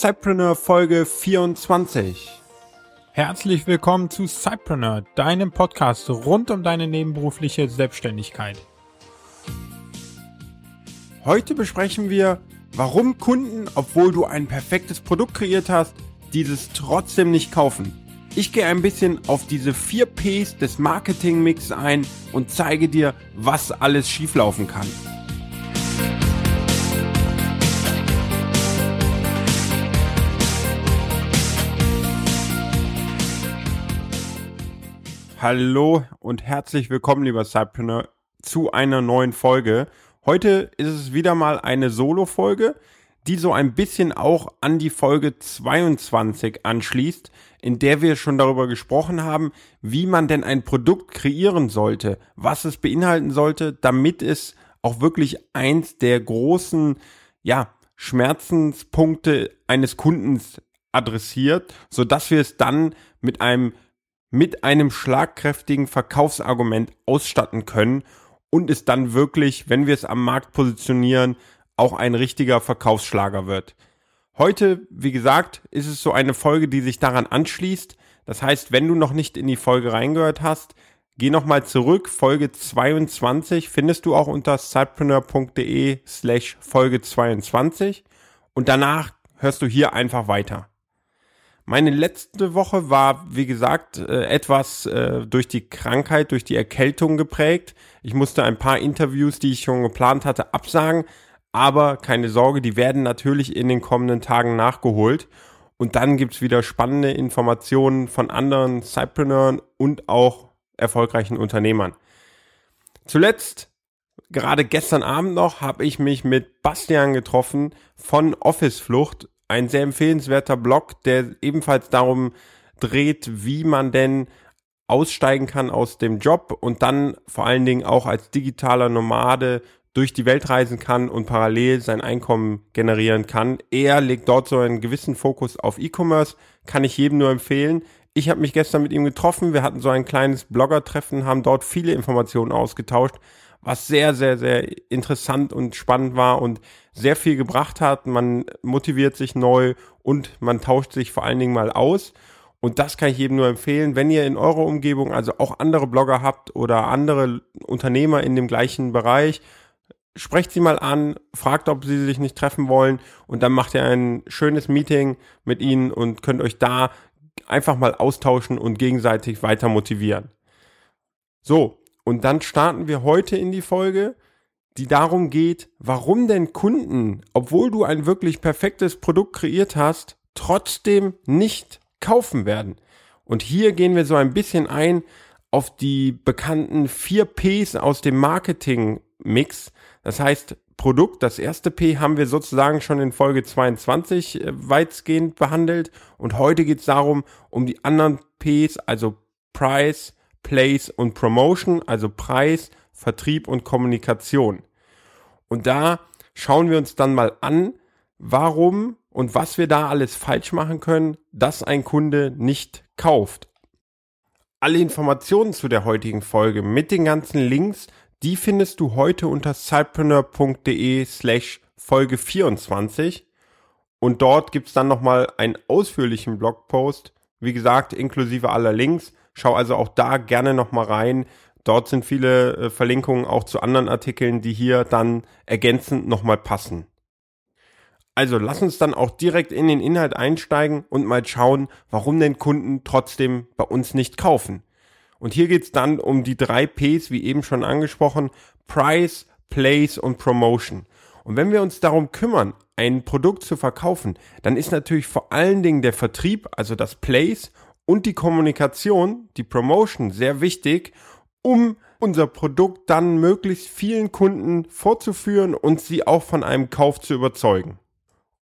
Cypreneur Folge 24. Herzlich willkommen zu Cypreneur, deinem Podcast rund um deine nebenberufliche Selbstständigkeit. Heute besprechen wir, warum Kunden, obwohl du ein perfektes Produkt kreiert hast, dieses trotzdem nicht kaufen. Ich gehe ein bisschen auf diese vier Ps des Marketingmix ein und zeige dir, was alles schieflaufen kann. Hallo und herzlich willkommen, lieber Cypreneur, zu einer neuen Folge. Heute ist es wieder mal eine Solo-Folge, die so ein bisschen auch an die Folge 22 anschließt, in der wir schon darüber gesprochen haben, wie man denn ein Produkt kreieren sollte, was es beinhalten sollte, damit es auch wirklich eins der großen, ja, Schmerzenspunkte eines Kundens adressiert, so dass wir es dann mit einem mit einem schlagkräftigen Verkaufsargument ausstatten können und es dann wirklich, wenn wir es am Markt positionieren, auch ein richtiger Verkaufsschlager wird. Heute, wie gesagt, ist es so eine Folge, die sich daran anschließt. Das heißt, wenn du noch nicht in die Folge reingehört hast, geh nochmal zurück. Folge 22 findest du auch unter sidepreneur.de slash Folge 22 und danach hörst du hier einfach weiter. Meine letzte Woche war, wie gesagt, äh, etwas äh, durch die Krankheit, durch die Erkältung geprägt. Ich musste ein paar Interviews, die ich schon geplant hatte, absagen. Aber keine Sorge, die werden natürlich in den kommenden Tagen nachgeholt. Und dann gibt's wieder spannende Informationen von anderen Cypreneuren und auch erfolgreichen Unternehmern. Zuletzt, gerade gestern Abend noch, habe ich mich mit Bastian getroffen von Office Flucht ein sehr empfehlenswerter Blog, der ebenfalls darum dreht, wie man denn aussteigen kann aus dem Job und dann vor allen Dingen auch als digitaler Nomade durch die Welt reisen kann und parallel sein Einkommen generieren kann. Er legt dort so einen gewissen Fokus auf E-Commerce, kann ich jedem nur empfehlen. Ich habe mich gestern mit ihm getroffen, wir hatten so ein kleines Blogger-Treffen, haben dort viele Informationen ausgetauscht, was sehr, sehr, sehr interessant und spannend war und sehr viel gebracht hat. Man motiviert sich neu und man tauscht sich vor allen Dingen mal aus. Und das kann ich jedem nur empfehlen, wenn ihr in eurer Umgebung also auch andere Blogger habt oder andere Unternehmer in dem gleichen Bereich, sprecht sie mal an, fragt, ob sie sich nicht treffen wollen und dann macht ihr ein schönes Meeting mit ihnen und könnt euch da einfach mal austauschen und gegenseitig weiter motivieren. So, und dann starten wir heute in die Folge, die darum geht, warum denn Kunden, obwohl du ein wirklich perfektes Produkt kreiert hast, trotzdem nicht kaufen werden. Und hier gehen wir so ein bisschen ein auf die bekannten vier Ps aus dem Marketing-Mix. Das heißt, Produkt, das erste P haben wir sozusagen schon in Folge 22 äh, weitgehend behandelt. Und heute geht es darum, um die anderen Ps, also Price, Place und Promotion, also Preis, Vertrieb und Kommunikation. Und da schauen wir uns dann mal an, warum und was wir da alles falsch machen können, dass ein Kunde nicht kauft. Alle Informationen zu der heutigen Folge mit den ganzen Links, die findest du heute unter cypreneur.de slash Folge 24. Und dort gibt's dann nochmal einen ausführlichen Blogpost, wie gesagt, inklusive aller Links. Schau also auch da gerne nochmal rein. Dort sind viele äh, Verlinkungen auch zu anderen Artikeln, die hier dann ergänzend nochmal passen. Also lass uns dann auch direkt in den Inhalt einsteigen und mal schauen, warum denn Kunden trotzdem bei uns nicht kaufen. Und hier geht's dann um die drei Ps, wie eben schon angesprochen, Price, Place und Promotion. Und wenn wir uns darum kümmern, ein Produkt zu verkaufen, dann ist natürlich vor allen Dingen der Vertrieb, also das Place und die Kommunikation, die Promotion sehr wichtig, um unser Produkt dann möglichst vielen Kunden vorzuführen und sie auch von einem Kauf zu überzeugen.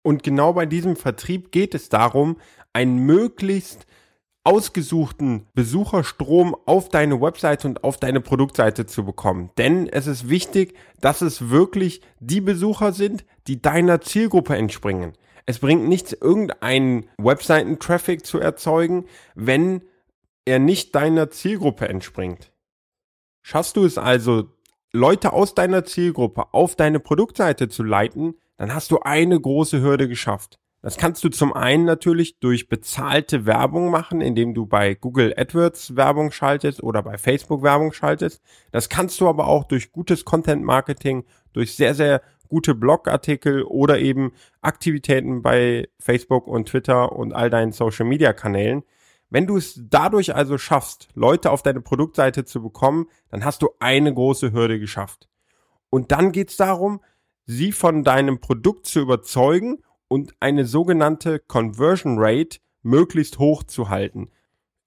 Und genau bei diesem Vertrieb geht es darum, einen möglichst ausgesuchten Besucherstrom auf deine Webseite und auf deine Produktseite zu bekommen. Denn es ist wichtig, dass es wirklich die Besucher sind, die deiner Zielgruppe entspringen. Es bringt nichts, irgendeinen Webseiten-Traffic zu erzeugen, wenn er nicht deiner Zielgruppe entspringt. Schaffst du es also, Leute aus deiner Zielgruppe auf deine Produktseite zu leiten, dann hast du eine große Hürde geschafft. Das kannst du zum einen natürlich durch bezahlte Werbung machen, indem du bei Google AdWords Werbung schaltest oder bei Facebook Werbung schaltest. Das kannst du aber auch durch gutes Content Marketing, durch sehr, sehr gute Blogartikel oder eben Aktivitäten bei Facebook und Twitter und all deinen Social Media Kanälen. Wenn du es dadurch also schaffst, Leute auf deine Produktseite zu bekommen, dann hast du eine große Hürde geschafft. Und dann geht es darum, sie von deinem Produkt zu überzeugen und eine sogenannte Conversion Rate möglichst hoch zu halten.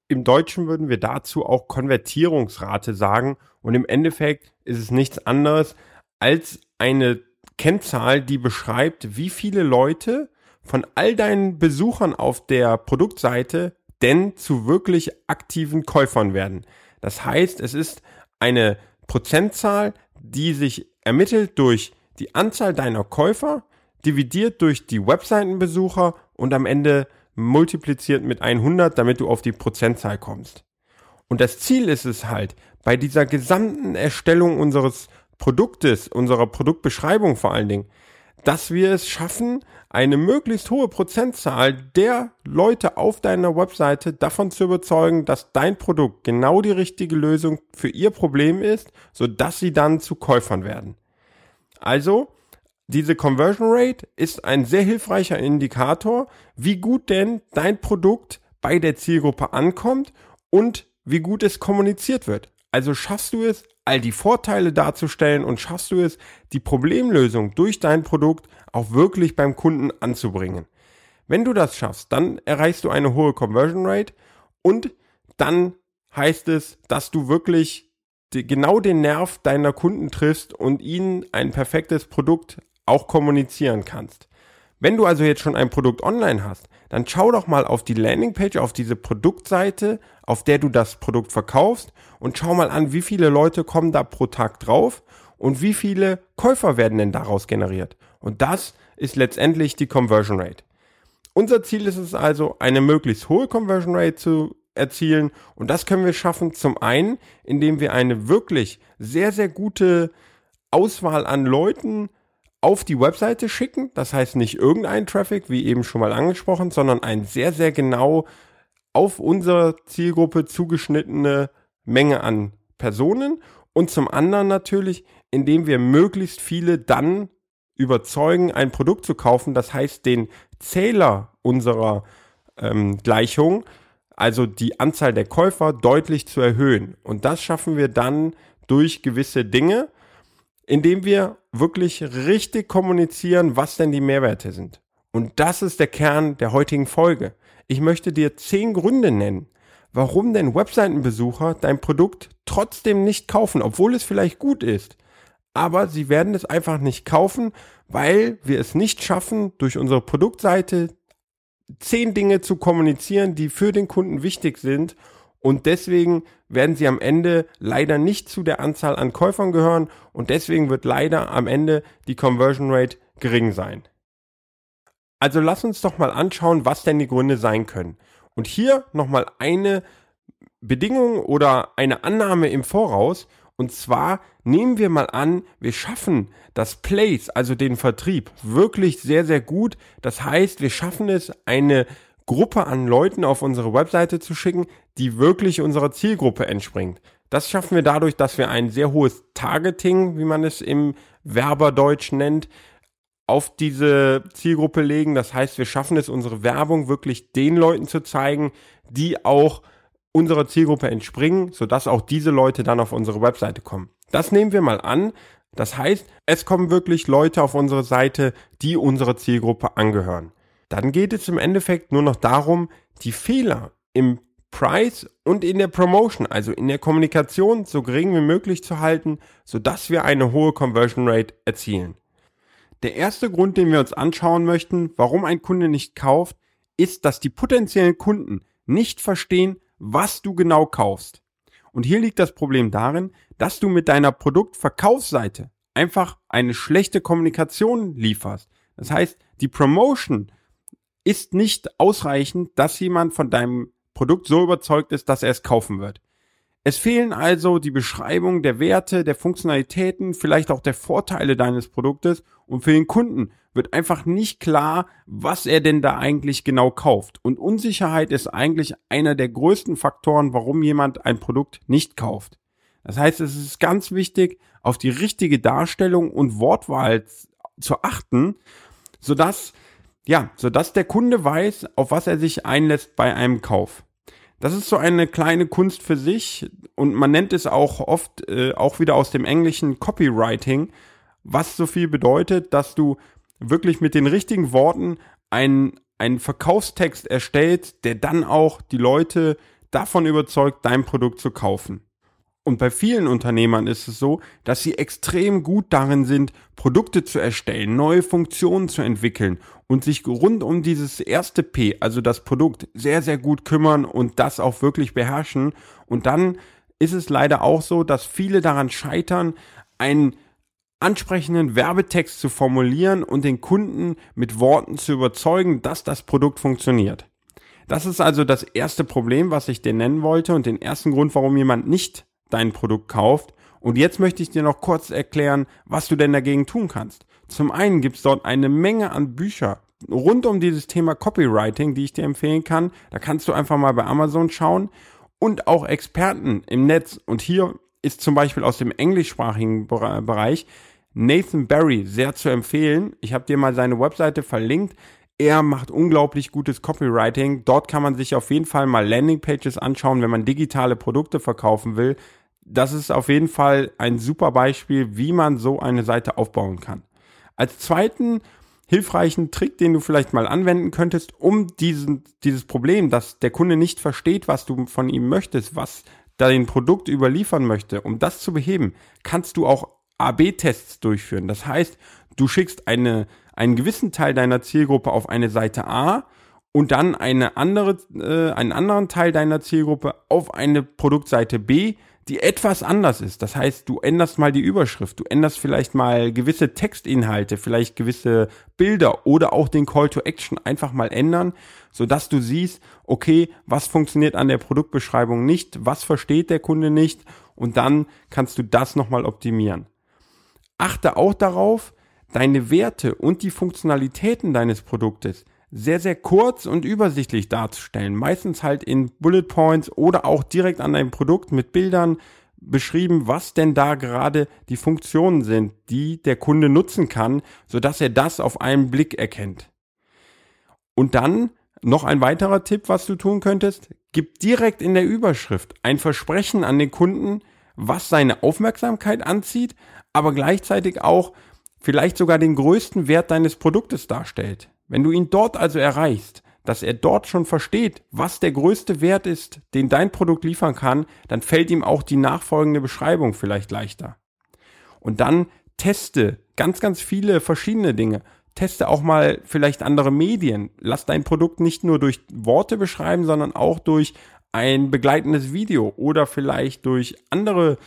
Im Deutschen würden wir dazu auch Konvertierungsrate sagen und im Endeffekt ist es nichts anderes als eine Kennzahl, die beschreibt, wie viele Leute von all deinen Besuchern auf der Produktseite denn zu wirklich aktiven Käufern werden. Das heißt, es ist eine Prozentzahl, die sich ermittelt durch die Anzahl deiner Käufer dividiert durch die Webseitenbesucher und am Ende multipliziert mit 100, damit du auf die Prozentzahl kommst. Und das Ziel ist es halt, bei dieser gesamten Erstellung unseres Produktes, unserer Produktbeschreibung vor allen Dingen, dass wir es schaffen, eine möglichst hohe Prozentzahl der Leute auf deiner Webseite davon zu überzeugen, dass dein Produkt genau die richtige Lösung für ihr Problem ist, sodass sie dann zu Käufern werden. Also, diese Conversion Rate ist ein sehr hilfreicher Indikator, wie gut denn dein Produkt bei der Zielgruppe ankommt und wie gut es kommuniziert wird. Also schaffst du es, all die Vorteile darzustellen und schaffst du es, die Problemlösung durch dein Produkt auch wirklich beim Kunden anzubringen. Wenn du das schaffst, dann erreichst du eine hohe Conversion Rate und dann heißt es, dass du wirklich genau den Nerv deiner Kunden triffst und ihnen ein perfektes Produkt auch kommunizieren kannst. Wenn du also jetzt schon ein Produkt online hast, dann schau doch mal auf die Landingpage, auf diese Produktseite, auf der du das Produkt verkaufst und schau mal an, wie viele Leute kommen da pro Tag drauf und wie viele Käufer werden denn daraus generiert. Und das ist letztendlich die Conversion Rate. Unser Ziel ist es also, eine möglichst hohe Conversion Rate zu erzielen und das können wir schaffen zum einen, indem wir eine wirklich sehr, sehr gute Auswahl an Leuten auf die Webseite schicken. Das heißt nicht irgendein Traffic, wie eben schon mal angesprochen, sondern ein sehr, sehr genau auf unsere Zielgruppe zugeschnittene Menge an Personen. Und zum anderen natürlich, indem wir möglichst viele dann überzeugen, ein Produkt zu kaufen. Das heißt, den Zähler unserer ähm, Gleichung, also die Anzahl der Käufer, deutlich zu erhöhen. Und das schaffen wir dann durch gewisse Dinge indem wir wirklich richtig kommunizieren, was denn die Mehrwerte sind. Und das ist der Kern der heutigen Folge. Ich möchte dir zehn Gründe nennen, warum denn Webseitenbesucher dein Produkt trotzdem nicht kaufen, obwohl es vielleicht gut ist. Aber sie werden es einfach nicht kaufen, weil wir es nicht schaffen, durch unsere Produktseite zehn Dinge zu kommunizieren, die für den Kunden wichtig sind und deswegen werden sie am Ende leider nicht zu der Anzahl an Käufern gehören und deswegen wird leider am Ende die Conversion Rate gering sein. Also lass uns doch mal anschauen, was denn die Gründe sein können. Und hier nochmal eine Bedingung oder eine Annahme im Voraus. Und zwar nehmen wir mal an, wir schaffen das Place, also den Vertrieb, wirklich sehr, sehr gut. Das heißt, wir schaffen es, eine Gruppe an Leuten auf unsere Webseite zu schicken, die wirklich unserer Zielgruppe entspringt. Das schaffen wir dadurch, dass wir ein sehr hohes Targeting, wie man es im Werberdeutsch nennt, auf diese Zielgruppe legen. Das heißt, wir schaffen es, unsere Werbung wirklich den Leuten zu zeigen, die auch unserer Zielgruppe entspringen, sodass auch diese Leute dann auf unsere Webseite kommen. Das nehmen wir mal an. Das heißt, es kommen wirklich Leute auf unsere Seite, die unserer Zielgruppe angehören. Dann geht es im Endeffekt nur noch darum, die Fehler im Price und in der Promotion, also in der Kommunikation, so gering wie möglich zu halten, sodass wir eine hohe Conversion Rate erzielen. Der erste Grund, den wir uns anschauen möchten, warum ein Kunde nicht kauft, ist, dass die potenziellen Kunden nicht verstehen, was du genau kaufst. Und hier liegt das Problem darin, dass du mit deiner Produktverkaufsseite einfach eine schlechte Kommunikation lieferst. Das heißt, die Promotion ist nicht ausreichend, dass jemand von deinem Produkt so überzeugt ist, dass er es kaufen wird. Es fehlen also die Beschreibung der Werte, der Funktionalitäten, vielleicht auch der Vorteile deines Produktes und für den Kunden wird einfach nicht klar, was er denn da eigentlich genau kauft. Und Unsicherheit ist eigentlich einer der größten Faktoren, warum jemand ein Produkt nicht kauft. Das heißt, es ist ganz wichtig, auf die richtige Darstellung und Wortwahl zu achten, sodass, ja, sodass der Kunde weiß, auf was er sich einlässt bei einem Kauf. Das ist so eine kleine Kunst für sich und man nennt es auch oft äh, auch wieder aus dem englischen Copywriting, was so viel bedeutet, dass du wirklich mit den richtigen Worten einen, einen Verkaufstext erstellst, der dann auch die Leute davon überzeugt, dein Produkt zu kaufen. Und bei vielen Unternehmern ist es so, dass sie extrem gut darin sind, Produkte zu erstellen, neue Funktionen zu entwickeln und sich rund um dieses erste P, also das Produkt, sehr, sehr gut kümmern und das auch wirklich beherrschen. Und dann ist es leider auch so, dass viele daran scheitern, einen ansprechenden Werbetext zu formulieren und den Kunden mit Worten zu überzeugen, dass das Produkt funktioniert. Das ist also das erste Problem, was ich dir nennen wollte und den ersten Grund, warum jemand nicht dein Produkt kauft. Und jetzt möchte ich dir noch kurz erklären, was du denn dagegen tun kannst. Zum einen gibt es dort eine Menge an Bücher rund um dieses Thema Copywriting, die ich dir empfehlen kann. Da kannst du einfach mal bei Amazon schauen und auch Experten im Netz. Und hier ist zum Beispiel aus dem englischsprachigen Bereich Nathan Barry sehr zu empfehlen. Ich habe dir mal seine Webseite verlinkt. Er macht unglaublich gutes Copywriting. Dort kann man sich auf jeden Fall mal Landingpages anschauen, wenn man digitale Produkte verkaufen will das ist auf jeden Fall ein super Beispiel, wie man so eine Seite aufbauen kann. Als zweiten hilfreichen Trick, den du vielleicht mal anwenden könntest, um diesen, dieses Problem, dass der Kunde nicht versteht, was du von ihm möchtest, was dein Produkt überliefern möchte, um das zu beheben, kannst du auch AB-Tests durchführen. Das heißt, du schickst eine, einen gewissen Teil deiner Zielgruppe auf eine Seite A und dann eine andere, äh, einen anderen Teil deiner Zielgruppe auf eine Produktseite B, die etwas anders ist. Das heißt, du änderst mal die Überschrift, du änderst vielleicht mal gewisse Textinhalte, vielleicht gewisse Bilder oder auch den Call to Action einfach mal ändern, sodass du siehst, okay, was funktioniert an der Produktbeschreibung nicht, was versteht der Kunde nicht und dann kannst du das nochmal optimieren. Achte auch darauf, deine Werte und die Funktionalitäten deines Produktes sehr, sehr kurz und übersichtlich darzustellen. Meistens halt in Bullet Points oder auch direkt an einem Produkt mit Bildern beschrieben, was denn da gerade die Funktionen sind, die der Kunde nutzen kann, sodass er das auf einen Blick erkennt. Und dann noch ein weiterer Tipp, was du tun könntest, gib direkt in der Überschrift ein Versprechen an den Kunden, was seine Aufmerksamkeit anzieht, aber gleichzeitig auch vielleicht sogar den größten Wert deines Produktes darstellt. Wenn du ihn dort also erreichst, dass er dort schon versteht, was der größte Wert ist, den dein Produkt liefern kann, dann fällt ihm auch die nachfolgende Beschreibung vielleicht leichter. Und dann teste ganz, ganz viele verschiedene Dinge. Teste auch mal vielleicht andere Medien. Lass dein Produkt nicht nur durch Worte beschreiben, sondern auch durch ein begleitendes Video oder vielleicht durch andere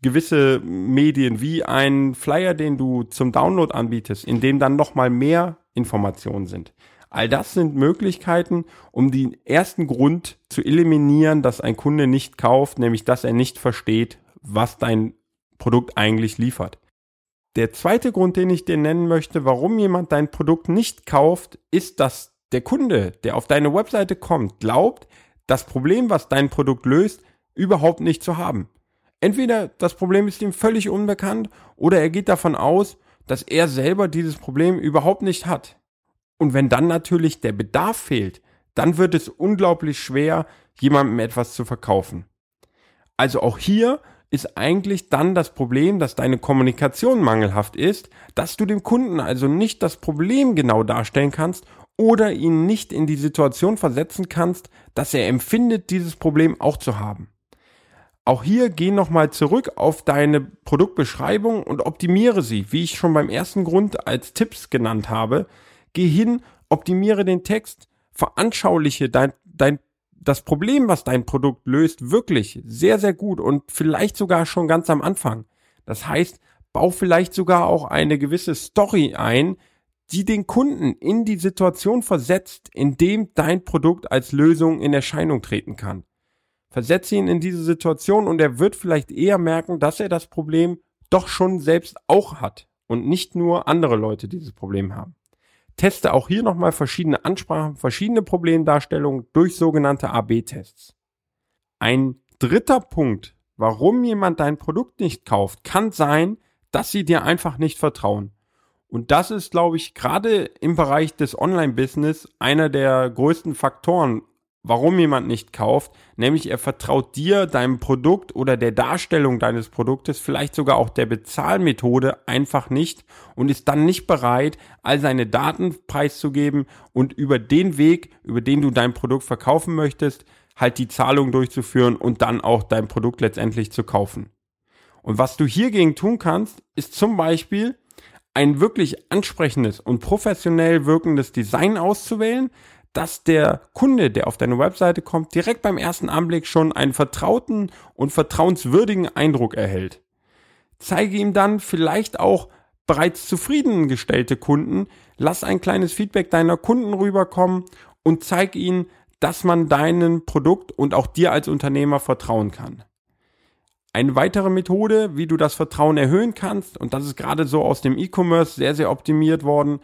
gewisse Medien wie ein Flyer, den du zum Download anbietest, in dem dann nochmal mehr Informationen sind. All das sind Möglichkeiten, um den ersten Grund zu eliminieren, dass ein Kunde nicht kauft, nämlich dass er nicht versteht, was dein Produkt eigentlich liefert. Der zweite Grund, den ich dir nennen möchte, warum jemand dein Produkt nicht kauft, ist, dass der Kunde, der auf deine Webseite kommt, glaubt, das Problem, was dein Produkt löst, überhaupt nicht zu haben. Entweder das Problem ist ihm völlig unbekannt oder er geht davon aus, dass er selber dieses Problem überhaupt nicht hat. Und wenn dann natürlich der Bedarf fehlt, dann wird es unglaublich schwer, jemandem etwas zu verkaufen. Also auch hier ist eigentlich dann das Problem, dass deine Kommunikation mangelhaft ist, dass du dem Kunden also nicht das Problem genau darstellen kannst oder ihn nicht in die Situation versetzen kannst, dass er empfindet, dieses Problem auch zu haben. Auch hier geh nochmal zurück auf deine Produktbeschreibung und optimiere sie, wie ich schon beim ersten Grund als Tipps genannt habe. Geh hin, optimiere den Text, veranschauliche dein, dein, das Problem, was dein Produkt löst, wirklich sehr, sehr gut und vielleicht sogar schon ganz am Anfang. Das heißt, bau vielleicht sogar auch eine gewisse Story ein, die den Kunden in die Situation versetzt, in dem dein Produkt als Lösung in Erscheinung treten kann. Versetze ihn in diese Situation und er wird vielleicht eher merken, dass er das Problem doch schon selbst auch hat und nicht nur andere Leute dieses Problem haben. Teste auch hier nochmal verschiedene Ansprachen, verschiedene Problemdarstellungen durch sogenannte AB-Tests. Ein dritter Punkt, warum jemand dein Produkt nicht kauft, kann sein, dass sie dir einfach nicht vertrauen. Und das ist, glaube ich, gerade im Bereich des Online-Business einer der größten Faktoren, warum jemand nicht kauft, nämlich er vertraut dir, deinem Produkt oder der Darstellung deines Produktes, vielleicht sogar auch der Bezahlmethode einfach nicht und ist dann nicht bereit, all seine Daten preiszugeben und über den Weg, über den du dein Produkt verkaufen möchtest, halt die Zahlung durchzuführen und dann auch dein Produkt letztendlich zu kaufen. Und was du hiergegen tun kannst, ist zum Beispiel ein wirklich ansprechendes und professionell wirkendes Design auszuwählen, dass der Kunde, der auf deine Webseite kommt, direkt beim ersten Anblick schon einen vertrauten und vertrauenswürdigen Eindruck erhält. Zeige ihm dann vielleicht auch bereits zufriedengestellte Kunden, lass ein kleines Feedback deiner Kunden rüberkommen und zeig ihnen, dass man deinem Produkt und auch dir als Unternehmer vertrauen kann. Eine weitere Methode, wie du das Vertrauen erhöhen kannst, und das ist gerade so aus dem E-Commerce sehr, sehr optimiert worden,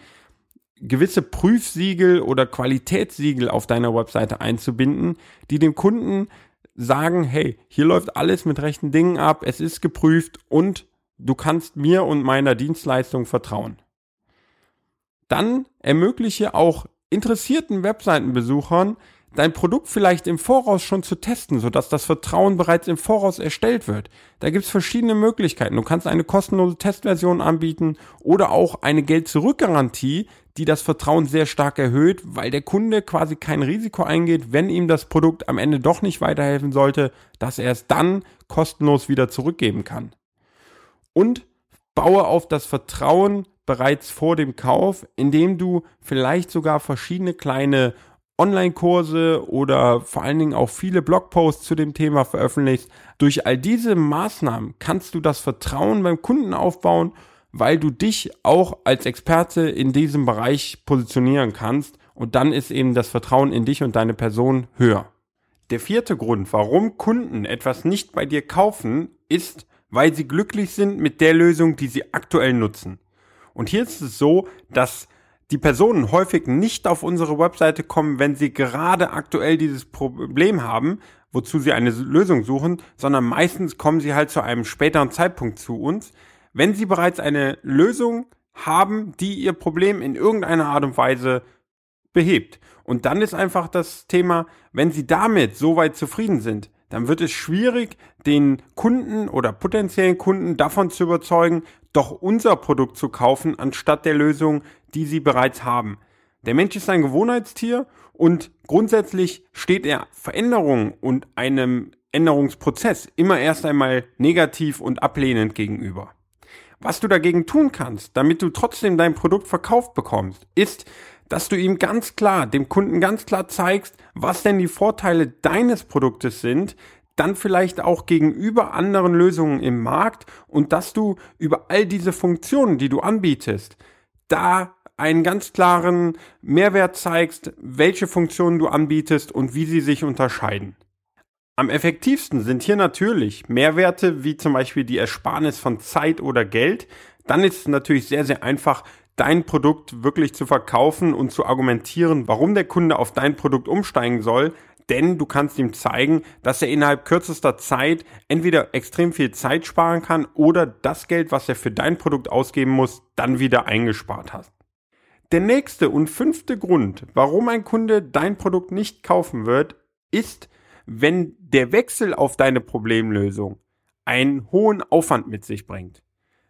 gewisse Prüfsiegel oder Qualitätssiegel auf deiner Webseite einzubinden, die dem Kunden sagen, hey, hier läuft alles mit rechten Dingen ab, es ist geprüft und du kannst mir und meiner Dienstleistung vertrauen. Dann ermögliche auch interessierten Webseitenbesuchern dein Produkt vielleicht im Voraus schon zu testen, sodass das Vertrauen bereits im Voraus erstellt wird. Da gibt es verschiedene Möglichkeiten. Du kannst eine kostenlose Testversion anbieten oder auch eine Geld-Zurück-Garantie, die das Vertrauen sehr stark erhöht, weil der Kunde quasi kein Risiko eingeht, wenn ihm das Produkt am Ende doch nicht weiterhelfen sollte, dass er es dann kostenlos wieder zurückgeben kann. Und baue auf das Vertrauen bereits vor dem Kauf, indem du vielleicht sogar verschiedene kleine Online-Kurse oder vor allen Dingen auch viele Blogposts zu dem Thema veröffentlichst. Durch all diese Maßnahmen kannst du das Vertrauen beim Kunden aufbauen, weil du dich auch als Experte in diesem Bereich positionieren kannst und dann ist eben das Vertrauen in dich und deine Person höher. Der vierte Grund, warum Kunden etwas nicht bei dir kaufen, ist, weil sie glücklich sind mit der Lösung, die sie aktuell nutzen. Und hier ist es so, dass die Personen häufig nicht auf unsere Webseite kommen, wenn sie gerade aktuell dieses Problem haben, wozu sie eine Lösung suchen, sondern meistens kommen sie halt zu einem späteren Zeitpunkt zu uns, wenn sie bereits eine Lösung haben, die ihr Problem in irgendeiner Art und Weise behebt. Und dann ist einfach das Thema, wenn sie damit soweit zufrieden sind, dann wird es schwierig, den Kunden oder potenziellen Kunden davon zu überzeugen, doch unser Produkt zu kaufen, anstatt der Lösung, die sie bereits haben. Der Mensch ist ein Gewohnheitstier und grundsätzlich steht er Veränderungen und einem Änderungsprozess immer erst einmal negativ und ablehnend gegenüber. Was du dagegen tun kannst, damit du trotzdem dein Produkt verkauft bekommst, ist, dass du ihm ganz klar, dem Kunden ganz klar zeigst, was denn die Vorteile deines Produktes sind, dann vielleicht auch gegenüber anderen Lösungen im Markt und dass du über all diese Funktionen, die du anbietest, da einen ganz klaren Mehrwert zeigst, welche Funktionen du anbietest und wie sie sich unterscheiden. Am effektivsten sind hier natürlich Mehrwerte wie zum Beispiel die Ersparnis von Zeit oder Geld. Dann ist es natürlich sehr, sehr einfach, dein Produkt wirklich zu verkaufen und zu argumentieren, warum der Kunde auf dein Produkt umsteigen soll, denn du kannst ihm zeigen, dass er innerhalb kürzester Zeit entweder extrem viel Zeit sparen kann oder das Geld, was er für dein Produkt ausgeben muss, dann wieder eingespart hast. Der nächste und fünfte Grund, warum ein Kunde dein Produkt nicht kaufen wird, ist, wenn der Wechsel auf deine Problemlösung einen hohen Aufwand mit sich bringt.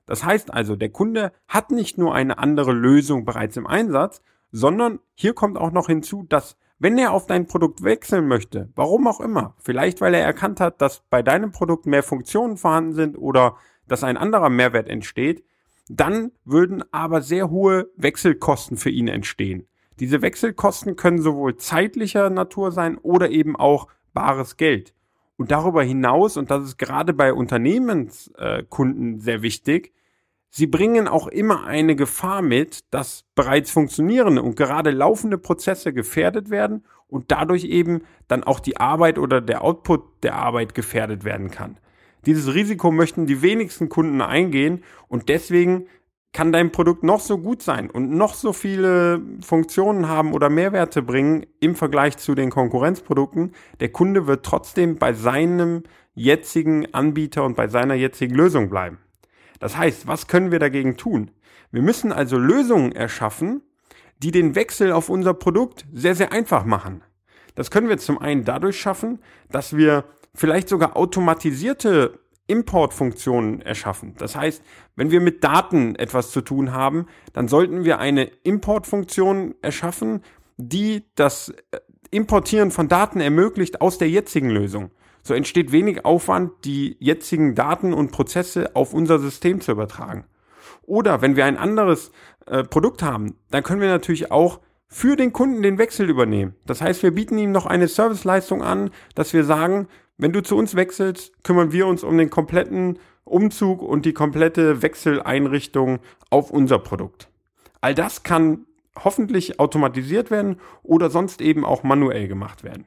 Das heißt also, der Kunde hat nicht nur eine andere Lösung bereits im Einsatz, sondern hier kommt auch noch hinzu, dass wenn er auf dein Produkt wechseln möchte, warum auch immer, vielleicht weil er erkannt hat, dass bei deinem Produkt mehr Funktionen vorhanden sind oder dass ein anderer Mehrwert entsteht, dann würden aber sehr hohe Wechselkosten für ihn entstehen. Diese Wechselkosten können sowohl zeitlicher Natur sein oder eben auch bares Geld. Und darüber hinaus, und das ist gerade bei Unternehmenskunden sehr wichtig, sie bringen auch immer eine Gefahr mit, dass bereits funktionierende und gerade laufende Prozesse gefährdet werden und dadurch eben dann auch die Arbeit oder der Output der Arbeit gefährdet werden kann. Dieses Risiko möchten die wenigsten Kunden eingehen und deswegen kann dein Produkt noch so gut sein und noch so viele Funktionen haben oder Mehrwerte bringen im Vergleich zu den Konkurrenzprodukten. Der Kunde wird trotzdem bei seinem jetzigen Anbieter und bei seiner jetzigen Lösung bleiben. Das heißt, was können wir dagegen tun? Wir müssen also Lösungen erschaffen, die den Wechsel auf unser Produkt sehr, sehr einfach machen. Das können wir zum einen dadurch schaffen, dass wir vielleicht sogar automatisierte Importfunktionen erschaffen. Das heißt, wenn wir mit Daten etwas zu tun haben, dann sollten wir eine Importfunktion erschaffen, die das äh, Importieren von Daten ermöglicht aus der jetzigen Lösung. So entsteht wenig Aufwand, die jetzigen Daten und Prozesse auf unser System zu übertragen. Oder wenn wir ein anderes äh, Produkt haben, dann können wir natürlich auch für den Kunden den Wechsel übernehmen. Das heißt, wir bieten ihm noch eine Serviceleistung an, dass wir sagen, wenn du zu uns wechselst, kümmern wir uns um den kompletten Umzug und die komplette Wechseleinrichtung auf unser Produkt. All das kann hoffentlich automatisiert werden oder sonst eben auch manuell gemacht werden.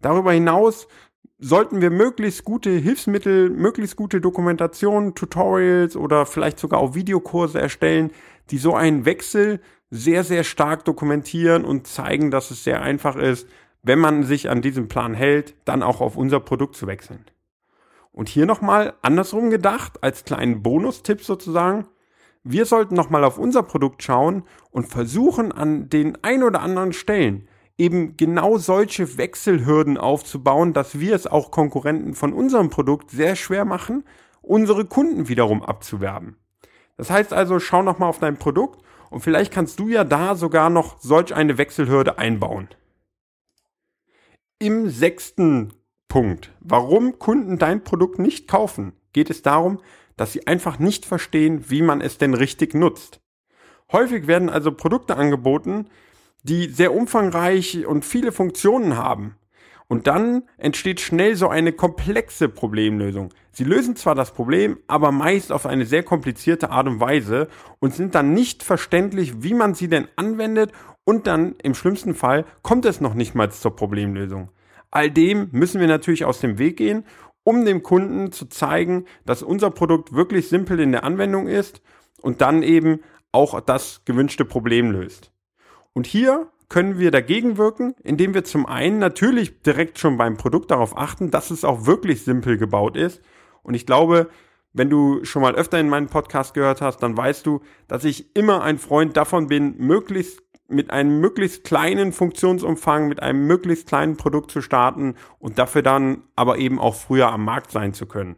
Darüber hinaus sollten wir möglichst gute Hilfsmittel, möglichst gute Dokumentation, Tutorials oder vielleicht sogar auch Videokurse erstellen, die so einen Wechsel sehr, sehr stark dokumentieren und zeigen, dass es sehr einfach ist, wenn man sich an diesem Plan hält, dann auch auf unser Produkt zu wechseln. Und hier nochmal andersrum gedacht, als kleinen Bonustipp sozusagen, wir sollten nochmal auf unser Produkt schauen und versuchen an den ein oder anderen Stellen eben genau solche Wechselhürden aufzubauen, dass wir es auch Konkurrenten von unserem Produkt sehr schwer machen, unsere Kunden wiederum abzuwerben. Das heißt also, schau nochmal auf dein Produkt und vielleicht kannst du ja da sogar noch solch eine Wechselhürde einbauen. Im sechsten Punkt, warum Kunden dein Produkt nicht kaufen, geht es darum, dass sie einfach nicht verstehen, wie man es denn richtig nutzt. Häufig werden also Produkte angeboten, die sehr umfangreich und viele Funktionen haben. Und dann entsteht schnell so eine komplexe Problemlösung. Sie lösen zwar das Problem, aber meist auf eine sehr komplizierte Art und Weise und sind dann nicht verständlich, wie man sie denn anwendet und dann im schlimmsten Fall kommt es noch nicht mal zur Problemlösung. All dem müssen wir natürlich aus dem Weg gehen, um dem Kunden zu zeigen, dass unser Produkt wirklich simpel in der Anwendung ist und dann eben auch das gewünschte Problem löst. Und hier können wir dagegen wirken, indem wir zum einen natürlich direkt schon beim Produkt darauf achten, dass es auch wirklich simpel gebaut ist. Und ich glaube, wenn du schon mal öfter in meinen Podcast gehört hast, dann weißt du, dass ich immer ein Freund davon bin, möglichst mit einem möglichst kleinen Funktionsumfang, mit einem möglichst kleinen Produkt zu starten und dafür dann aber eben auch früher am Markt sein zu können.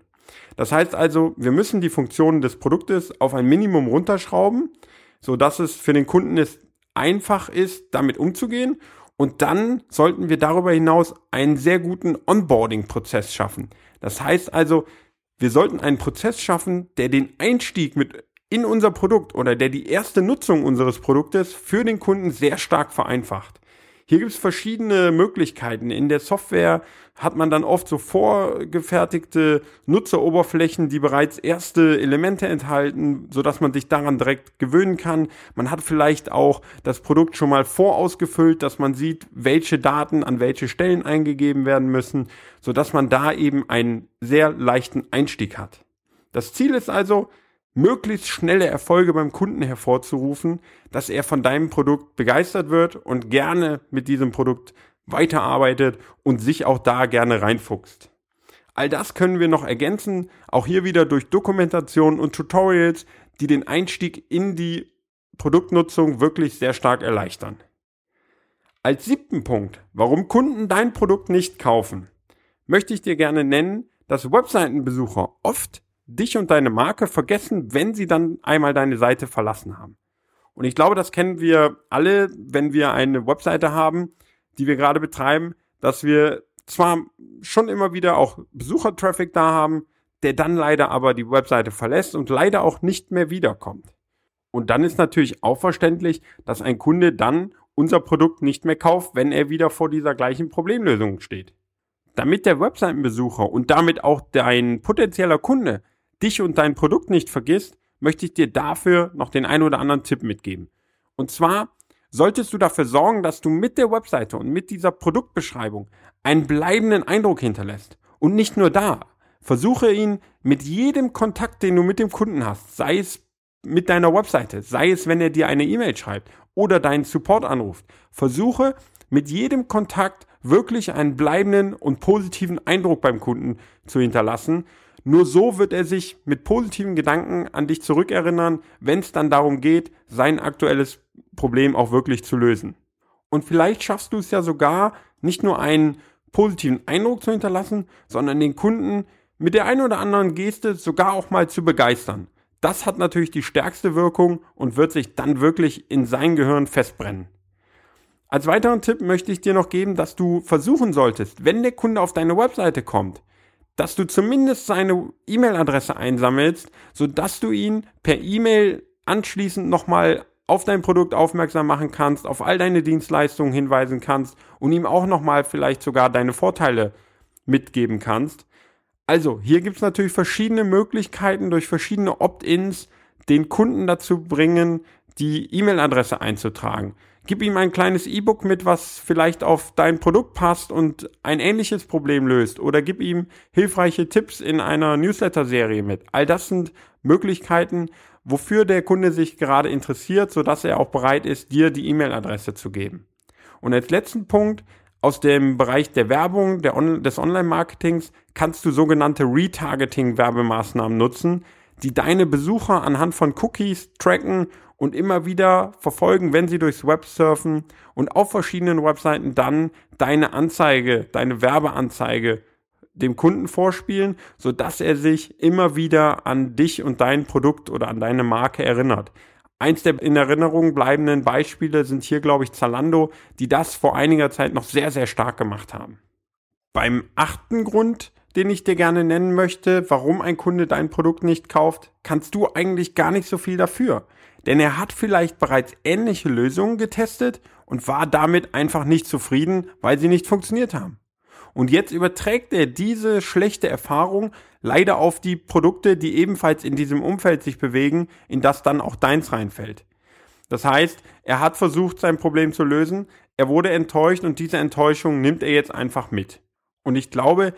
Das heißt also, wir müssen die Funktionen des Produktes auf ein Minimum runterschrauben, so dass es für den Kunden ist, einfach ist, damit umzugehen. Und dann sollten wir darüber hinaus einen sehr guten Onboarding-Prozess schaffen. Das heißt also, wir sollten einen Prozess schaffen, der den Einstieg mit in unser Produkt oder der die erste Nutzung unseres Produktes für den Kunden sehr stark vereinfacht. Hier gibt es verschiedene Möglichkeiten. In der Software hat man dann oft so vorgefertigte Nutzeroberflächen, die bereits erste Elemente enthalten, so dass man sich daran direkt gewöhnen kann. Man hat vielleicht auch das Produkt schon mal vorausgefüllt, dass man sieht, welche Daten an welche Stellen eingegeben werden müssen, so dass man da eben einen sehr leichten Einstieg hat. Das Ziel ist also, möglichst schnelle Erfolge beim Kunden hervorzurufen, dass er von deinem Produkt begeistert wird und gerne mit diesem Produkt weiterarbeitet und sich auch da gerne reinfuchst. All das können wir noch ergänzen, auch hier wieder durch Dokumentation und Tutorials, die den Einstieg in die Produktnutzung wirklich sehr stark erleichtern. Als siebten Punkt, warum Kunden dein Produkt nicht kaufen, möchte ich dir gerne nennen, dass Webseitenbesucher oft dich und deine Marke vergessen, wenn sie dann einmal deine Seite verlassen haben. Und ich glaube, das kennen wir alle, wenn wir eine Webseite haben, die wir gerade betreiben, dass wir zwar schon immer wieder auch Besuchertraffic da haben, der dann leider aber die Webseite verlässt und leider auch nicht mehr wiederkommt. Und dann ist natürlich auch verständlich, dass ein Kunde dann unser Produkt nicht mehr kauft, wenn er wieder vor dieser gleichen Problemlösung steht. Damit der Webseitenbesucher und damit auch dein potenzieller Kunde dich und dein Produkt nicht vergisst, möchte ich dir dafür noch den ein oder anderen Tipp mitgeben. Und zwar solltest du dafür sorgen, dass du mit der Webseite und mit dieser Produktbeschreibung einen bleibenden Eindruck hinterlässt. Und nicht nur da. Versuche ihn mit jedem Kontakt, den du mit dem Kunden hast, sei es mit deiner Webseite, sei es, wenn er dir eine E-Mail schreibt oder deinen Support anruft, versuche mit jedem Kontakt wirklich einen bleibenden und positiven Eindruck beim Kunden zu hinterlassen. Nur so wird er sich mit positiven Gedanken an dich zurückerinnern, wenn es dann darum geht, sein aktuelles Problem auch wirklich zu lösen. Und vielleicht schaffst du es ja sogar, nicht nur einen positiven Eindruck zu hinterlassen, sondern den Kunden mit der einen oder anderen Geste sogar auch mal zu begeistern. Das hat natürlich die stärkste Wirkung und wird sich dann wirklich in sein Gehirn festbrennen. Als weiteren Tipp möchte ich dir noch geben, dass du versuchen solltest, wenn der Kunde auf deine Webseite kommt, dass du zumindest seine E-Mail-Adresse einsammelst, sodass du ihn per E-Mail anschließend nochmal auf dein Produkt aufmerksam machen kannst, auf all deine Dienstleistungen hinweisen kannst und ihm auch nochmal vielleicht sogar deine Vorteile mitgeben kannst. Also, hier gibt es natürlich verschiedene Möglichkeiten durch verschiedene Opt-ins den Kunden dazu bringen, die E-Mail-Adresse einzutragen. Gib ihm ein kleines E-Book mit, was vielleicht auf dein Produkt passt und ein ähnliches Problem löst. Oder gib ihm hilfreiche Tipps in einer Newsletter-Serie mit. All das sind Möglichkeiten, wofür der Kunde sich gerade interessiert, sodass er auch bereit ist, dir die E-Mail-Adresse zu geben. Und als letzten Punkt, aus dem Bereich der Werbung, der On des Online-Marketings, kannst du sogenannte Retargeting-Werbemaßnahmen nutzen, die deine Besucher anhand von Cookies tracken und immer wieder verfolgen, wenn sie durchs Web surfen und auf verschiedenen Webseiten dann deine Anzeige, deine Werbeanzeige dem Kunden vorspielen, so dass er sich immer wieder an dich und dein Produkt oder an deine Marke erinnert. Eins der in Erinnerung bleibenden Beispiele sind hier, glaube ich, Zalando, die das vor einiger Zeit noch sehr, sehr stark gemacht haben. Beim achten Grund, den ich dir gerne nennen möchte, warum ein Kunde dein Produkt nicht kauft, kannst du eigentlich gar nicht so viel dafür. Denn er hat vielleicht bereits ähnliche Lösungen getestet und war damit einfach nicht zufrieden, weil sie nicht funktioniert haben. Und jetzt überträgt er diese schlechte Erfahrung leider auf die Produkte, die ebenfalls in diesem Umfeld sich bewegen, in das dann auch deins reinfällt. Das heißt, er hat versucht, sein Problem zu lösen, er wurde enttäuscht und diese Enttäuschung nimmt er jetzt einfach mit. Und ich glaube,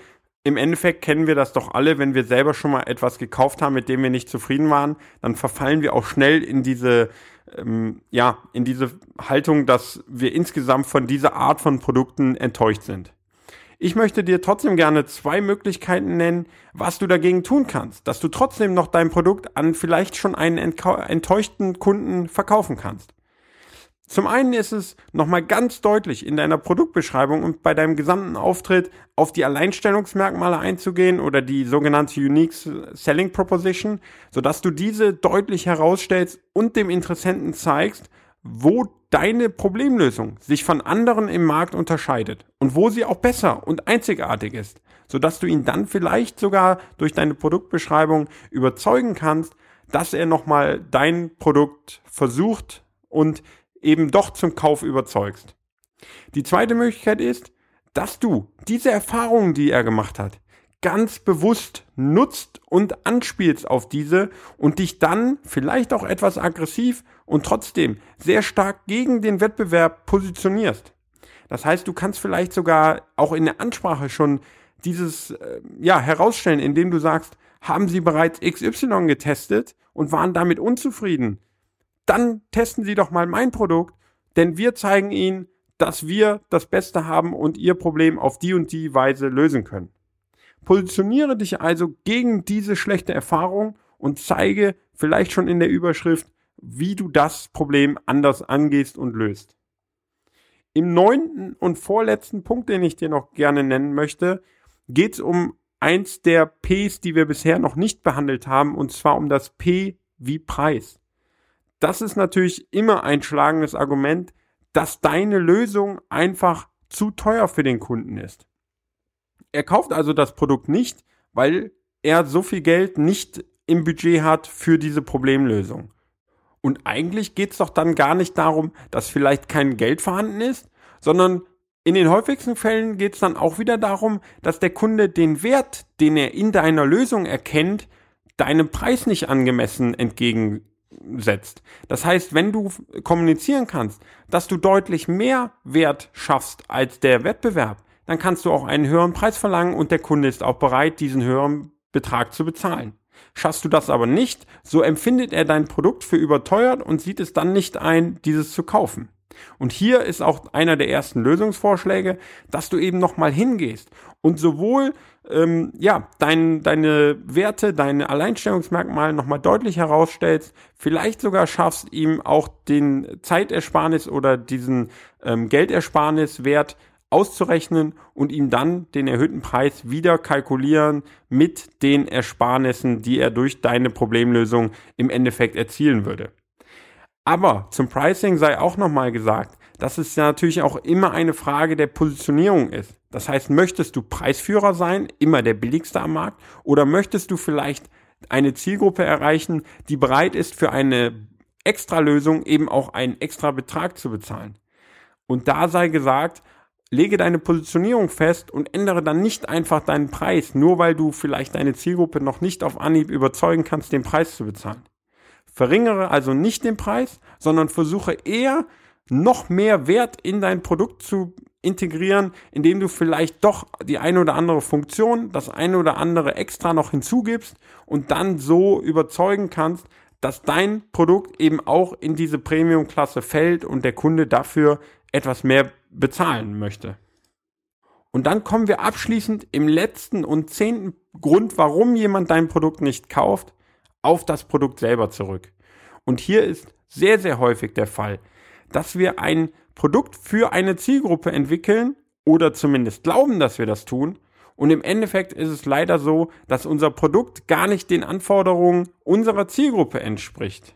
im Endeffekt kennen wir das doch alle, wenn wir selber schon mal etwas gekauft haben, mit dem wir nicht zufrieden waren, dann verfallen wir auch schnell in diese, ähm, ja, in diese Haltung, dass wir insgesamt von dieser Art von Produkten enttäuscht sind. Ich möchte dir trotzdem gerne zwei Möglichkeiten nennen, was du dagegen tun kannst, dass du trotzdem noch dein Produkt an vielleicht schon einen enttäuschten Kunden verkaufen kannst. Zum einen ist es nochmal ganz deutlich in deiner Produktbeschreibung und bei deinem gesamten Auftritt auf die Alleinstellungsmerkmale einzugehen oder die sogenannte Unique Selling Proposition, sodass du diese deutlich herausstellst und dem Interessenten zeigst, wo deine Problemlösung sich von anderen im Markt unterscheidet und wo sie auch besser und einzigartig ist, sodass du ihn dann vielleicht sogar durch deine Produktbeschreibung überzeugen kannst, dass er nochmal dein Produkt versucht und eben doch zum Kauf überzeugst. Die zweite Möglichkeit ist, dass du diese Erfahrungen, die er gemacht hat, ganz bewusst nutzt und anspielst auf diese und dich dann vielleicht auch etwas aggressiv und trotzdem sehr stark gegen den Wettbewerb positionierst. Das heißt, du kannst vielleicht sogar auch in der Ansprache schon dieses äh, ja herausstellen, indem du sagst, haben sie bereits XY getestet und waren damit unzufrieden. Dann testen sie doch mal mein Produkt, denn wir zeigen ihnen, dass wir das Beste haben und ihr Problem auf die und die Weise lösen können. Positioniere dich also gegen diese schlechte Erfahrung und zeige vielleicht schon in der Überschrift, wie du das Problem anders angehst und löst. Im neunten und vorletzten Punkt, den ich dir noch gerne nennen möchte, geht es um eins der Ps, die wir bisher noch nicht behandelt haben, und zwar um das P wie Preis. Das ist natürlich immer ein schlagendes Argument, dass deine Lösung einfach zu teuer für den Kunden ist. Er kauft also das Produkt nicht, weil er so viel Geld nicht im Budget hat für diese Problemlösung. Und eigentlich geht es doch dann gar nicht darum, dass vielleicht kein Geld vorhanden ist, sondern in den häufigsten Fällen geht es dann auch wieder darum, dass der Kunde den Wert, den er in deiner Lösung erkennt, deinem Preis nicht angemessen entgegen setzt. Das heißt, wenn du kommunizieren kannst, dass du deutlich mehr Wert schaffst als der Wettbewerb, dann kannst du auch einen höheren Preis verlangen und der Kunde ist auch bereit, diesen höheren Betrag zu bezahlen. Schaffst du das aber nicht, so empfindet er dein Produkt für überteuert und sieht es dann nicht ein, dieses zu kaufen. Und hier ist auch einer der ersten Lösungsvorschläge, dass du eben nochmal hingehst und sowohl ähm, ja, dein, deine Werte, deine Alleinstellungsmerkmale nochmal deutlich herausstellst, vielleicht sogar schaffst, ihm auch den Zeitersparnis oder diesen ähm, Geldersparniswert auszurechnen und ihm dann den erhöhten Preis wieder kalkulieren mit den Ersparnissen, die er durch deine Problemlösung im Endeffekt erzielen würde. Aber zum Pricing sei auch nochmal gesagt, dass es ja natürlich auch immer eine Frage der Positionierung ist. Das heißt, möchtest du Preisführer sein, immer der billigste am Markt, oder möchtest du vielleicht eine Zielgruppe erreichen, die bereit ist, für eine Extralösung eben auch einen extra Betrag zu bezahlen? Und da sei gesagt, lege deine Positionierung fest und ändere dann nicht einfach deinen Preis, nur weil du vielleicht deine Zielgruppe noch nicht auf Anhieb überzeugen kannst, den Preis zu bezahlen. Verringere also nicht den Preis, sondern versuche eher noch mehr Wert in dein Produkt zu integrieren, indem du vielleicht doch die eine oder andere Funktion, das eine oder andere extra noch hinzugibst und dann so überzeugen kannst, dass dein Produkt eben auch in diese Premium-Klasse fällt und der Kunde dafür etwas mehr bezahlen möchte. Und dann kommen wir abschließend im letzten und zehnten Grund, warum jemand dein Produkt nicht kauft, auf das Produkt selber zurück. Und hier ist sehr, sehr häufig der Fall, dass wir ein Produkt für eine Zielgruppe entwickeln oder zumindest glauben, dass wir das tun. Und im Endeffekt ist es leider so, dass unser Produkt gar nicht den Anforderungen unserer Zielgruppe entspricht.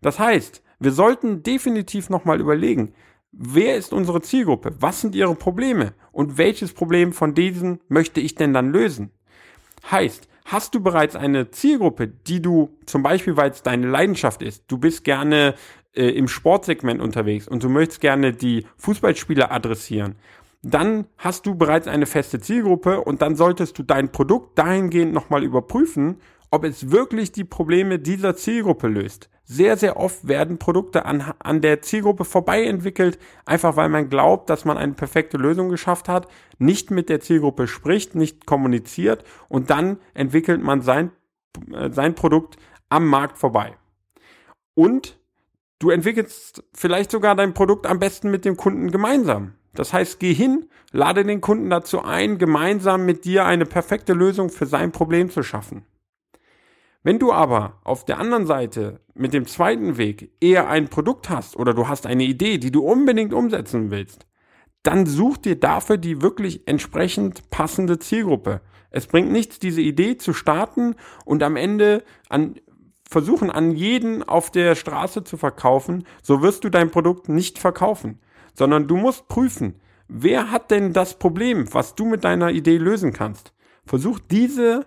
Das heißt, wir sollten definitiv nochmal überlegen, wer ist unsere Zielgruppe? Was sind ihre Probleme? Und welches Problem von diesen möchte ich denn dann lösen? Heißt, hast du bereits eine Zielgruppe, die du zum Beispiel, weil es deine Leidenschaft ist, du bist gerne äh, im Sportsegment unterwegs und du möchtest gerne die Fußballspieler adressieren, dann hast du bereits eine feste Zielgruppe und dann solltest du dein Produkt dahingehend nochmal überprüfen, ob es wirklich die Probleme dieser Zielgruppe löst. Sehr, sehr oft werden Produkte an, an der Zielgruppe vorbei entwickelt, einfach weil man glaubt, dass man eine perfekte Lösung geschafft hat, nicht mit der Zielgruppe spricht, nicht kommuniziert und dann entwickelt man sein, äh, sein Produkt am Markt vorbei. Und du entwickelst vielleicht sogar dein Produkt am besten mit dem Kunden gemeinsam. Das heißt, geh hin, lade den Kunden dazu ein, gemeinsam mit dir eine perfekte Lösung für sein Problem zu schaffen. Wenn du aber auf der anderen Seite mit dem zweiten Weg eher ein Produkt hast oder du hast eine Idee, die du unbedingt umsetzen willst, dann such dir dafür die wirklich entsprechend passende Zielgruppe. Es bringt nichts, diese Idee zu starten und am Ende an versuchen, an jeden auf der Straße zu verkaufen, so wirst du dein Produkt nicht verkaufen, sondern du musst prüfen, wer hat denn das Problem, was du mit deiner Idee lösen kannst. Versuch diese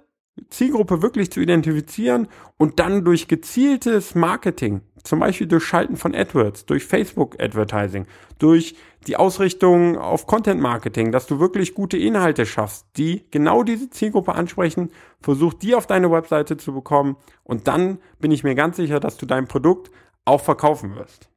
Zielgruppe wirklich zu identifizieren und dann durch gezieltes Marketing, zum Beispiel durch Schalten von AdWords, durch Facebook Advertising, durch die Ausrichtung auf Content Marketing, dass du wirklich gute Inhalte schaffst, die genau diese Zielgruppe ansprechen, versuch die auf deine Webseite zu bekommen und dann bin ich mir ganz sicher, dass du dein Produkt auch verkaufen wirst.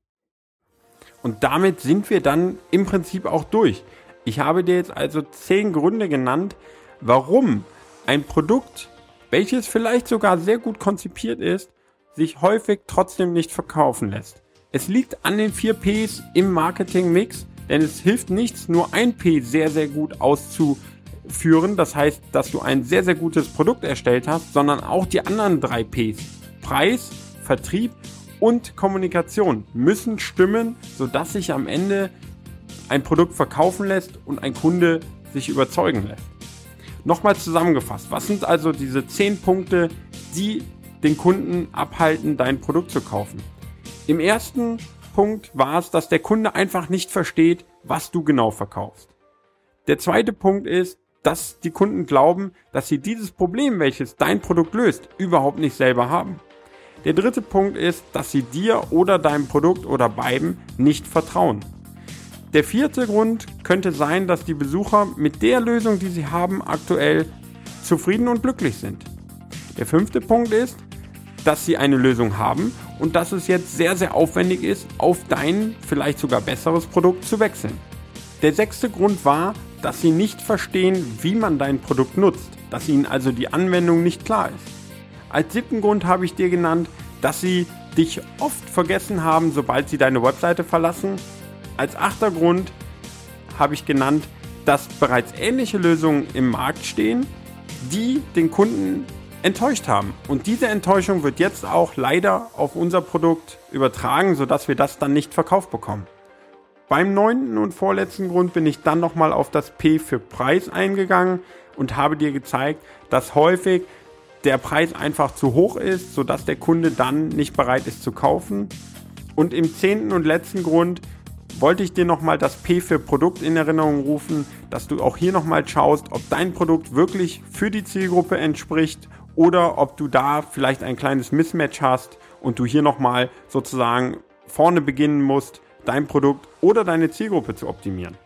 Und damit sind wir dann im Prinzip auch durch. Ich habe dir jetzt also zehn Gründe genannt, warum ein Produkt, welches vielleicht sogar sehr gut konzipiert ist, sich häufig trotzdem nicht verkaufen lässt. Es liegt an den vier Ps im Marketing-Mix, denn es hilft nichts, nur ein P sehr, sehr gut auszuführen. Das heißt, dass du ein sehr, sehr gutes Produkt erstellt hast, sondern auch die anderen drei Ps. Preis, Vertrieb und Kommunikation müssen stimmen, sodass sich am Ende ein Produkt verkaufen lässt und ein Kunde sich überzeugen lässt. Nochmal zusammengefasst, was sind also diese 10 Punkte, die den Kunden abhalten, dein Produkt zu kaufen? Im ersten Punkt war es, dass der Kunde einfach nicht versteht, was du genau verkaufst. Der zweite Punkt ist, dass die Kunden glauben, dass sie dieses Problem, welches dein Produkt löst, überhaupt nicht selber haben. Der dritte Punkt ist, dass sie dir oder deinem Produkt oder beiden nicht vertrauen. Der vierte Grund könnte sein, dass die Besucher mit der Lösung, die sie haben, aktuell zufrieden und glücklich sind. Der fünfte Punkt ist, dass sie eine Lösung haben und dass es jetzt sehr, sehr aufwendig ist, auf dein vielleicht sogar besseres Produkt zu wechseln. Der sechste Grund war, dass sie nicht verstehen, wie man dein Produkt nutzt, dass ihnen also die Anwendung nicht klar ist. Als siebten Grund habe ich dir genannt, dass sie dich oft vergessen haben, sobald sie deine Webseite verlassen. Als achter Grund habe ich genannt, dass bereits ähnliche Lösungen im Markt stehen, die den Kunden enttäuscht haben. Und diese Enttäuschung wird jetzt auch leider auf unser Produkt übertragen, sodass wir das dann nicht verkauft bekommen. Beim neunten und vorletzten Grund bin ich dann nochmal auf das P für Preis eingegangen und habe dir gezeigt, dass häufig der Preis einfach zu hoch ist, sodass der Kunde dann nicht bereit ist zu kaufen. Und im zehnten und letzten Grund wollte ich dir nochmal das P für Produkt in Erinnerung rufen, dass du auch hier nochmal schaust, ob dein Produkt wirklich für die Zielgruppe entspricht oder ob du da vielleicht ein kleines Mismatch hast und du hier nochmal sozusagen vorne beginnen musst, dein Produkt oder deine Zielgruppe zu optimieren.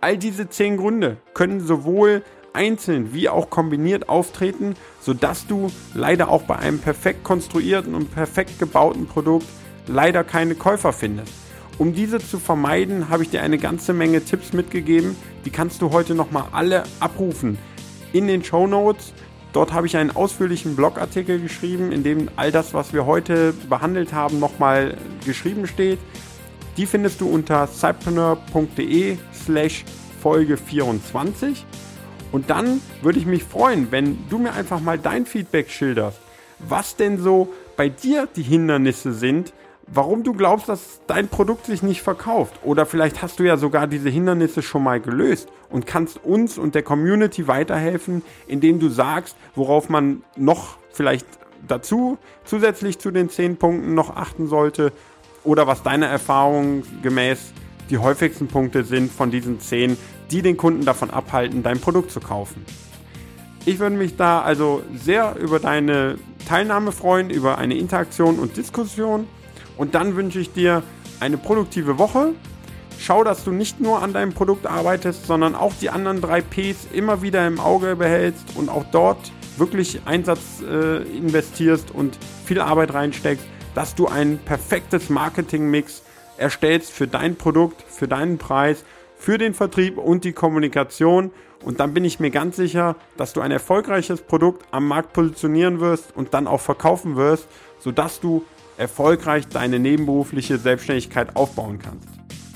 All diese zehn Gründe können sowohl einzeln wie auch kombiniert auftreten, sodass du leider auch bei einem perfekt konstruierten und perfekt gebauten Produkt leider keine Käufer findest. Um diese zu vermeiden, habe ich dir eine ganze Menge Tipps mitgegeben. Die kannst du heute nochmal alle abrufen in den Show Notes. Dort habe ich einen ausführlichen Blogartikel geschrieben, in dem all das, was wir heute behandelt haben, nochmal geschrieben steht. Die findest du unter cypreneur.de slash Folge 24. Und dann würde ich mich freuen, wenn du mir einfach mal dein Feedback schilderst, was denn so bei dir die Hindernisse sind, warum du glaubst, dass dein Produkt sich nicht verkauft. Oder vielleicht hast du ja sogar diese Hindernisse schon mal gelöst und kannst uns und der Community weiterhelfen, indem du sagst, worauf man noch vielleicht dazu zusätzlich zu den zehn Punkten noch achten sollte oder was deiner Erfahrung gemäß die häufigsten Punkte sind von diesen zehn, die den Kunden davon abhalten, dein Produkt zu kaufen. Ich würde mich da also sehr über deine Teilnahme freuen, über eine Interaktion und Diskussion. Und dann wünsche ich dir eine produktive Woche. Schau, dass du nicht nur an deinem Produkt arbeitest, sondern auch die anderen drei Ps immer wieder im Auge behältst und auch dort wirklich Einsatz äh, investierst und viel Arbeit reinsteckst, dass du ein perfektes Marketing-Mix erstellst für dein Produkt, für deinen Preis, für den Vertrieb und die Kommunikation. Und dann bin ich mir ganz sicher, dass du ein erfolgreiches Produkt am Markt positionieren wirst und dann auch verkaufen wirst, sodass du erfolgreich deine nebenberufliche Selbstständigkeit aufbauen kannst.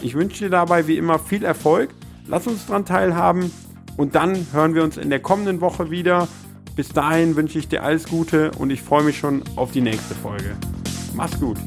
Ich wünsche dir dabei wie immer viel Erfolg. Lass uns daran teilhaben und dann hören wir uns in der kommenden Woche wieder. Bis dahin wünsche ich dir alles Gute und ich freue mich schon auf die nächste Folge. Mach's gut.